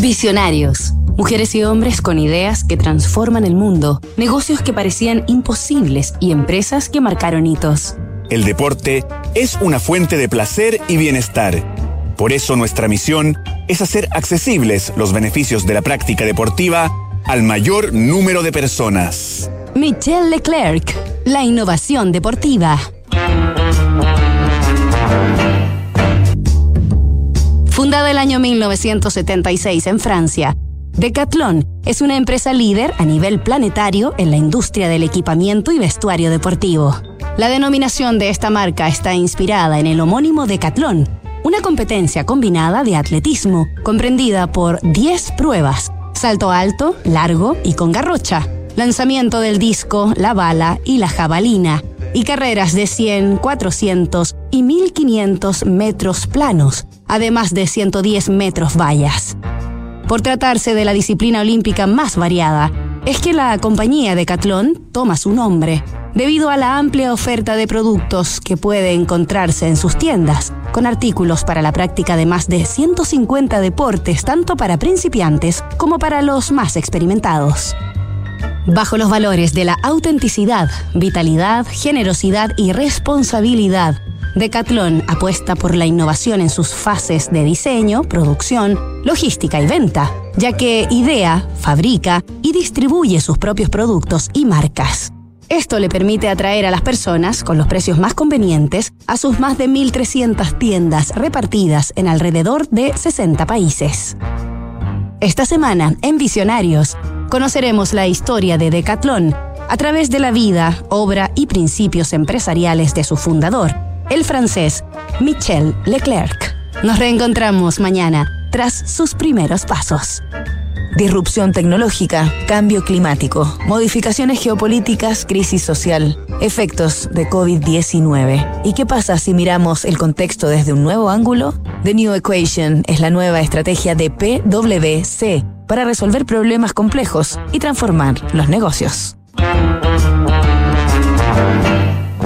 Visionarios. Mujeres y hombres con ideas que transforman el mundo, negocios que parecían imposibles y empresas que marcaron hitos. El deporte es una fuente de placer y bienestar. Por eso nuestra misión es hacer accesibles los beneficios de la práctica deportiva al mayor número de personas. Michelle Leclerc, la innovación deportiva. Fundada el año 1976 en Francia, Decathlon es una empresa líder a nivel planetario en la industria del equipamiento y vestuario deportivo. La denominación de esta marca está inspirada en el homónimo Decathlon, una competencia combinada de atletismo comprendida por 10 pruebas, salto alto, largo y con garrocha, lanzamiento del disco, la bala y la jabalina, y carreras de 100, 400 y 1500 metros planos, además de 110 metros vallas. Por tratarse de la disciplina olímpica más variada, es que la compañía Decathlon toma su nombre, debido a la amplia oferta de productos que puede encontrarse en sus tiendas, con artículos para la práctica de más de 150 deportes, tanto para principiantes como para los más experimentados. Bajo los valores de la autenticidad, vitalidad, generosidad y responsabilidad, Decathlon apuesta por la innovación en sus fases de diseño, producción, logística y venta, ya que idea, fabrica y distribuye sus propios productos y marcas. Esto le permite atraer a las personas con los precios más convenientes a sus más de 1.300 tiendas repartidas en alrededor de 60 países. Esta semana, en Visionarios, conoceremos la historia de Decathlon a través de la vida, obra y principios empresariales de su fundador, el francés Michel Leclerc. Nos reencontramos mañana tras sus primeros pasos. Disrupción tecnológica, cambio climático, modificaciones geopolíticas, crisis social, efectos de COVID-19. ¿Y qué pasa si miramos el contexto desde un nuevo ángulo? The New Equation es la nueva estrategia de PwC para resolver problemas complejos y transformar los negocios.